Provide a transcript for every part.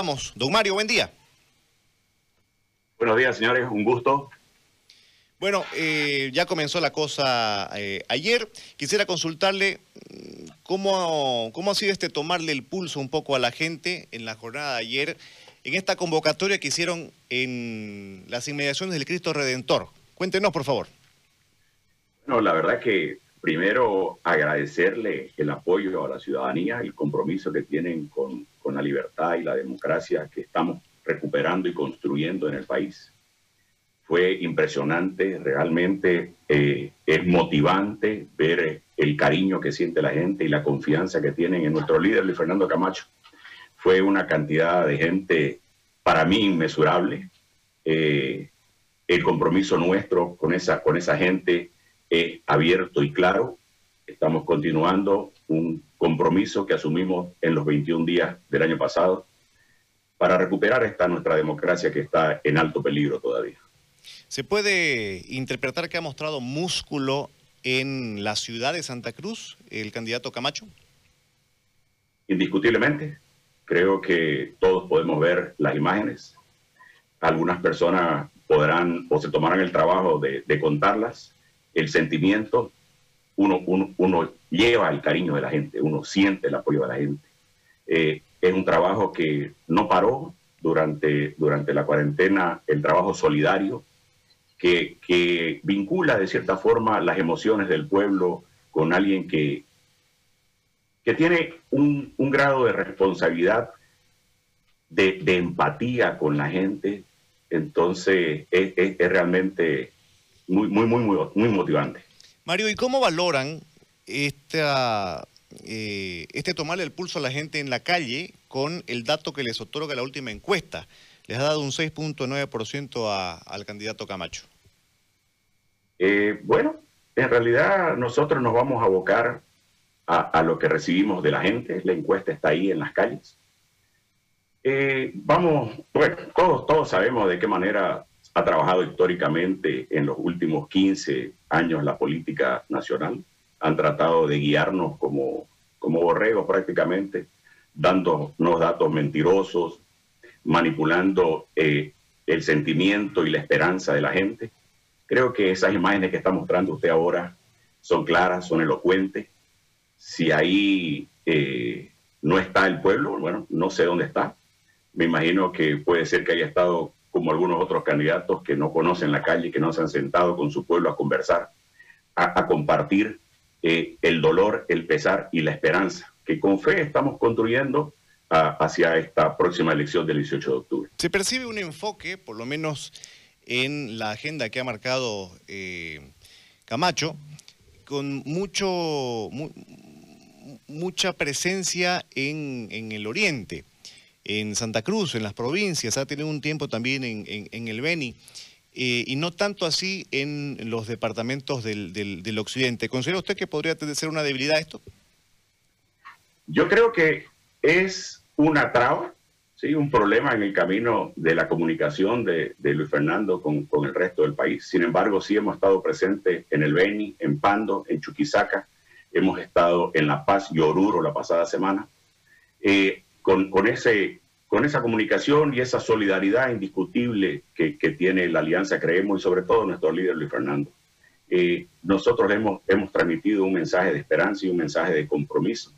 saludamos. Don Mario, buen día. Buenos días, señores, un gusto. Bueno, eh, ya comenzó la cosa eh, ayer. Quisiera consultarle mm, cómo, cómo ha sido este tomarle el pulso un poco a la gente en la jornada de ayer, en esta convocatoria que hicieron en las inmediaciones del Cristo Redentor. Cuéntenos, por favor. Bueno, la verdad que primero agradecerle el apoyo a la ciudadanía, el compromiso que tienen con, con la libertad y la democracia que estamos recuperando y construyendo en el país fue impresionante, realmente eh, es motivante ver el cariño que siente la gente y la confianza que tienen en nuestro líder, Luis Fernando Camacho. Fue una cantidad de gente para mí inmesurable. Eh, el compromiso nuestro con esa, con esa gente es abierto y claro. Estamos continuando un compromiso que asumimos en los 21 días del año pasado para recuperar esta nuestra democracia que está en alto peligro todavía. ¿Se puede interpretar que ha mostrado músculo en la ciudad de Santa Cruz el candidato Camacho? Indiscutiblemente. Creo que todos podemos ver las imágenes. Algunas personas podrán o se tomarán el trabajo de, contarlas. El sentimiento, uno, uno, lleva el cariño de la gente, uno siente el apoyo de la gente. Eh, es un trabajo que no paró durante, durante la cuarentena, el trabajo solidario, que, vincula de cierta forma las emociones del pueblo con alguien que, que tiene un, grado de responsabilidad, de, empatía con la gente. Entonces es, realmente muy, muy, muy, muy, muy motivante. Mario, ¿y cómo valoran esta, eh, este tomarle el pulso a la gente en la calle con el dato que les otorga la última encuesta? Les ha dado un 6.9% al candidato Camacho. Eh, bueno, en realidad nosotros nos vamos a abocar a, lo que recibimos de la gente. La encuesta está ahí en las calles. Eh, vamos, bueno, todos, todos sabemos de qué manera ha trabajado históricamente en los últimos 15 años la política nacional. Han tratado de guiarnos como, como borregos prácticamente, dándonos datos mentirosos, manipulando eh, el sentimiento y la esperanza de la gente. Creo que esas imágenes que está mostrando usted ahora son claras, son elocuentes. Si ahí eh, no está el pueblo, bueno, no sé dónde está. Me imagino que puede ser que haya estado como algunos otros candidatos que no conocen la calle, que no se han sentado con su pueblo a conversar, a, compartir eh, el dolor, el pesar y la esperanza que con fe estamos construyendo hacia esta próxima elección del 18 de octubre. Se percibe un enfoque, por lo menos en la agenda que ha marcado eh, Camacho, con mucho, mucha presencia en, el oriente, en Santa Cruz, en las provincias, ha tenido un tiempo también en, el Beni. Eh, y no tanto así en los departamentos del, del, occidente. ¿Considera usted que podría ser una debilidad esto? Yo creo que es una traba Sí, un problema en el camino de la comunicación de, Luis Fernando con, el resto del país. Sin embargo, sí hemos estado presentes en el Beni, en Pando, en Chuquisaca, hemos estado en La Paz y Oruro la pasada semana. Eh, con, ese, con esa comunicación y esa solidaridad indiscutible que, tiene la Alianza Creemos y sobre todo nuestro líder Luis Fernando. Eh, nosotros hemos, hemos transmitido un mensaje de esperanza y un mensaje de compromiso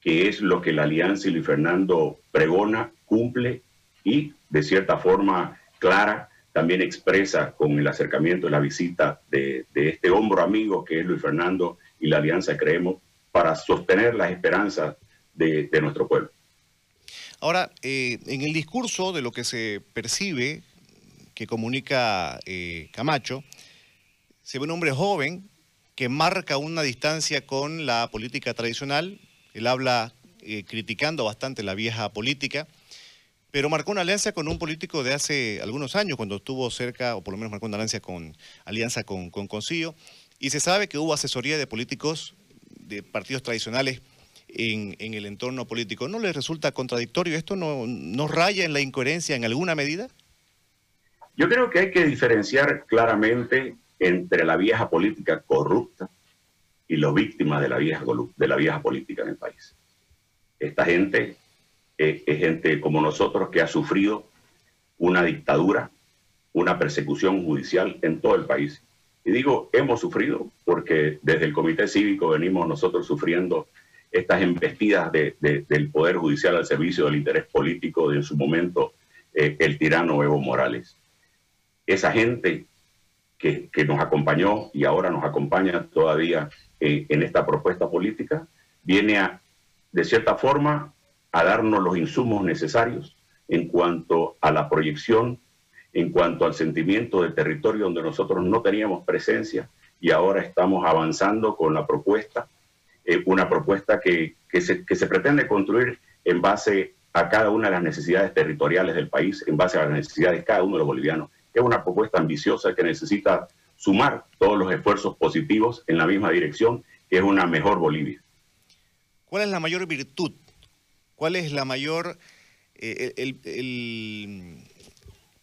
que es lo que la Alianza y Luis Fernando pregona, cumple y de cierta forma clara también expresa con el acercamiento y la visita de, este hombro amigo que es Luis Fernando y la Alianza Creemos para sostener las esperanzas de, nuestro pueblo. Ahora, eh, en el discurso de lo que se percibe que comunica eh, Camacho, se ve un hombre joven que marca una distancia con la política tradicional, él habla eh, criticando bastante la vieja política, pero marcó una alianza con un político de hace algunos años, cuando estuvo cerca, o por lo menos marcó una alianza con, alianza con, con Concilio, y se sabe que hubo asesoría de políticos de partidos tradicionales en, el entorno político. ¿No les resulta contradictorio? ¿Esto no, raya en la incoherencia en alguna medida? Yo creo que hay que diferenciar claramente entre la vieja política corrupta y los víctimas de la vieja, de política en el país. Esta gente es gente como nosotros que ha sufrido una dictadura, una persecución judicial en todo el país. Y digo, hemos sufrido porque desde el Comité Cívico venimos nosotros sufriendo estas embestidas del Poder Judicial al servicio del interés político de en su momento eh, el tirano Evo Morales. Esa gente que, nos acompañó y ahora nos acompaña todavía eh, en esta propuesta política, viene a, de cierta forma, a darnos los insumos necesarios en cuanto a la proyección, en cuanto al sentimiento de territorio donde nosotros no teníamos presencia y ahora estamos avanzando con la propuesta, eh, una propuesta que, se, que se pretende construir en base a cada una de las necesidades territoriales del país, en base a las necesidades de cada uno de los bolivianos. Es una propuesta ambiciosa que necesita sumar todos los esfuerzos positivos en la misma dirección, que es una mejor Bolivia. ¿Cuál es la mayor virtud ¿Cuál es la mayor, eh,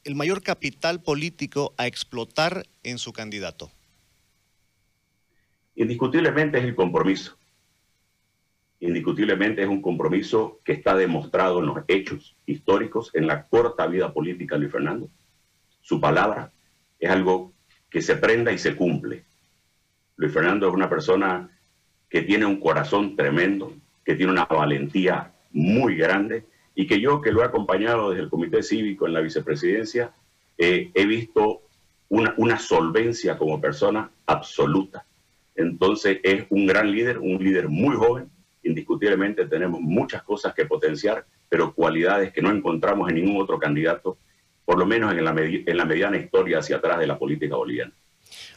el, mayor capital político a explotar en su candidato? Indiscutiblemente es el compromiso. Indiscutiblemente es un compromiso que está demostrado en los hechos históricos, en la corta vida política de Luis Fernando. Su palabra es algo que se prenda y se cumple. Luis Fernando es una persona que tiene un corazón tremendo, que tiene una valentía muy grande y que yo, que lo he acompañado desde el Comité Cívico en la vicepresidencia, eh, he visto una, una solvencia como persona absoluta. Entonces es un gran líder, un líder muy joven. Indiscutiblemente tenemos muchas cosas que potenciar, pero cualidades que no encontramos en ningún otro candidato, por lo menos en la, en la mediana historia hacia atrás de la política boliviana.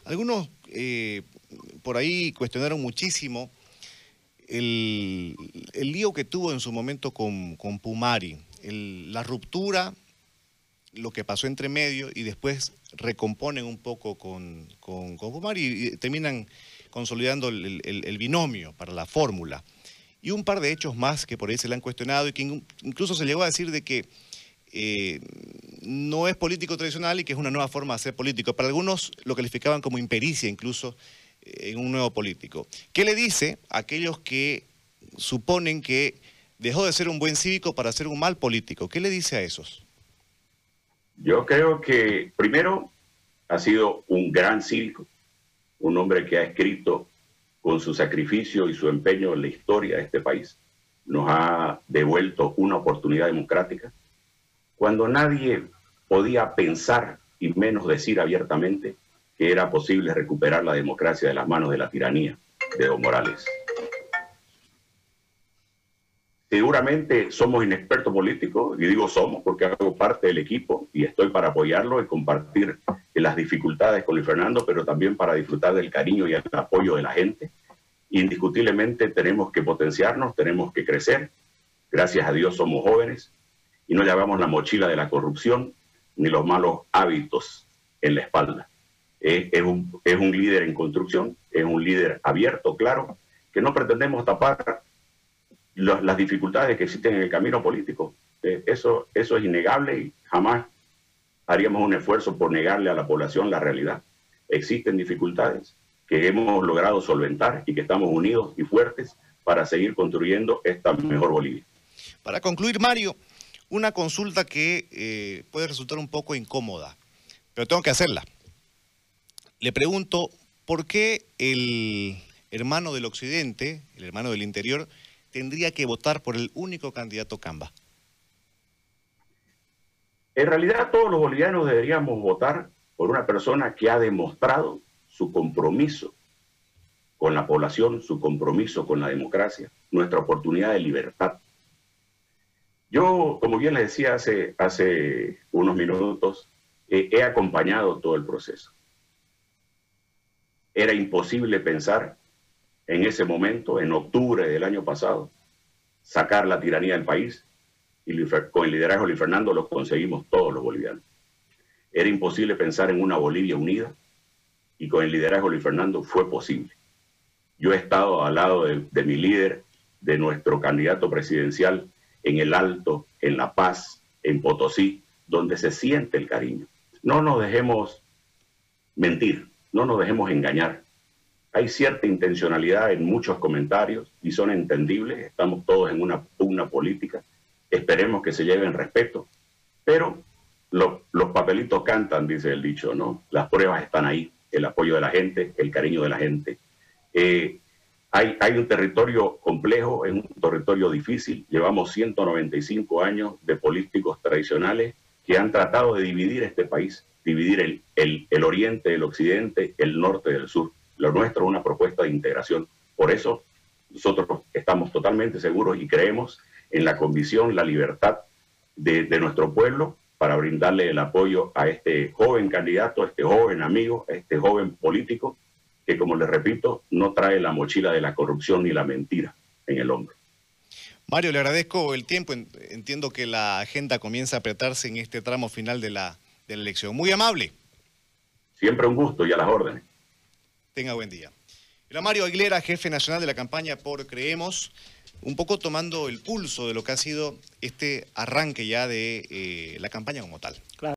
Algunos eh, por ahí cuestionaron muchísimo el, lío que tuvo en su momento con, Pumari, la ruptura, lo que pasó entre medio y después recomponen un poco con, con, Pumari y terminan consolidando el, binomio para la fórmula. Y un par de hechos más que por ahí se le han cuestionado y que incluso se llegó a decir de que eh, no es político tradicional y que es una nueva forma de ser político. Para algunos lo calificaban como impericia incluso en un nuevo político. ¿Qué le dice a aquellos que suponen que dejó de ser un buen cívico para ser un mal político? ¿Qué le dice a esos? Yo creo que primero ha sido un gran cívico, un hombre que ha escrito con su sacrificio y su empeño en la historia de este país. Nos ha devuelto una oportunidad democrática cuando nadie podía pensar y menos decir abiertamente que era posible recuperar la democracia de las manos de la tiranía de Evo Morales. Seguramente somos inexpertos políticos, y digo somos porque hago parte del equipo y estoy para apoyarlo y compartir las dificultades con Luis Fernando, pero también para disfrutar del cariño y el apoyo de la gente. Indiscutiblemente tenemos que potenciarnos, tenemos que crecer. Gracias a Dios somos jóvenes y no llevamos la mochila de la corrupción ni los malos hábitos en la espalda es, un, es un líder en construcción, es un líder abierto, claro, que no pretendemos tapar las dificultades que existen en el camino político. Eh, eso, eso es innegable y jamás haríamos un esfuerzo por negarle a la población la realidad. Existen dificultades que hemos logrado solventar y que estamos unidos y fuertes para seguir construyendo esta mejor Bolivia. Para concluir, Mario, una consulta que eh, puede resultar un poco incómoda, pero tengo que hacerla. Le pregunto, ¿por qué el hermano del occidente, el hermano del interior, tendría que votar por el único candidato Camba? En realidad todos los bolivianos deberíamos votar por una persona que ha demostrado su compromiso con la población, su compromiso con la democracia, nuestra oportunidad de libertad. Yo, como bien les decía hace, hace unos minutos, eh, he acompañado todo el proceso. Era imposible pensar en ese momento, en octubre del año pasado, sacar la tiranía del país y con el liderazgo de Luis Fernando lo conseguimos todos los bolivianos. Era imposible pensar en una Bolivia unida y con el liderazgo de Luis Fernando fue posible. Yo he estado al lado de, de mi líder, de nuestro candidato presidencial en el Alto, en La Paz, en Potosí, donde se siente el cariño. No nos dejemos mentir. No nos dejemos engañar. Hay cierta intencionalidad en muchos comentarios y son entendibles. Estamos todos en una pugna política, esperemos que se lleven respeto, pero los papelitos cantan, dice el dicho, ¿no? Las pruebas están ahí, el apoyo de la gente, el cariño de la gente. Eh, hay, hay, un territorio complejo, es un territorio difícil. Llevamos 195 años de políticos tradicionales que han tratado de dividir este país, dividir el, el, el oriente occidente, el norte del sur. Lo nuestro es una propuesta de integración. Por eso nosotros estamos totalmente seguros y creemos en la convicción, la libertad de, de nuestro pueblo para brindarle el apoyo a este joven candidato, a este joven amigo, a este joven político, que como les repito, no trae la mochila de la corrupción ni la mentira en el hombro. Mario, le agradezco el tiempo. Entiendo que la agenda comienza a apretarse en este tramo final de la, de la elección. Muy amable. Siempre un gusto y a las órdenes. Tenga buen día. Era Mario Aguilera, jefe nacional de la campaña por Creemos un poco tomando el pulso de lo que ha sido este arranque ya de eh, la campaña como tal.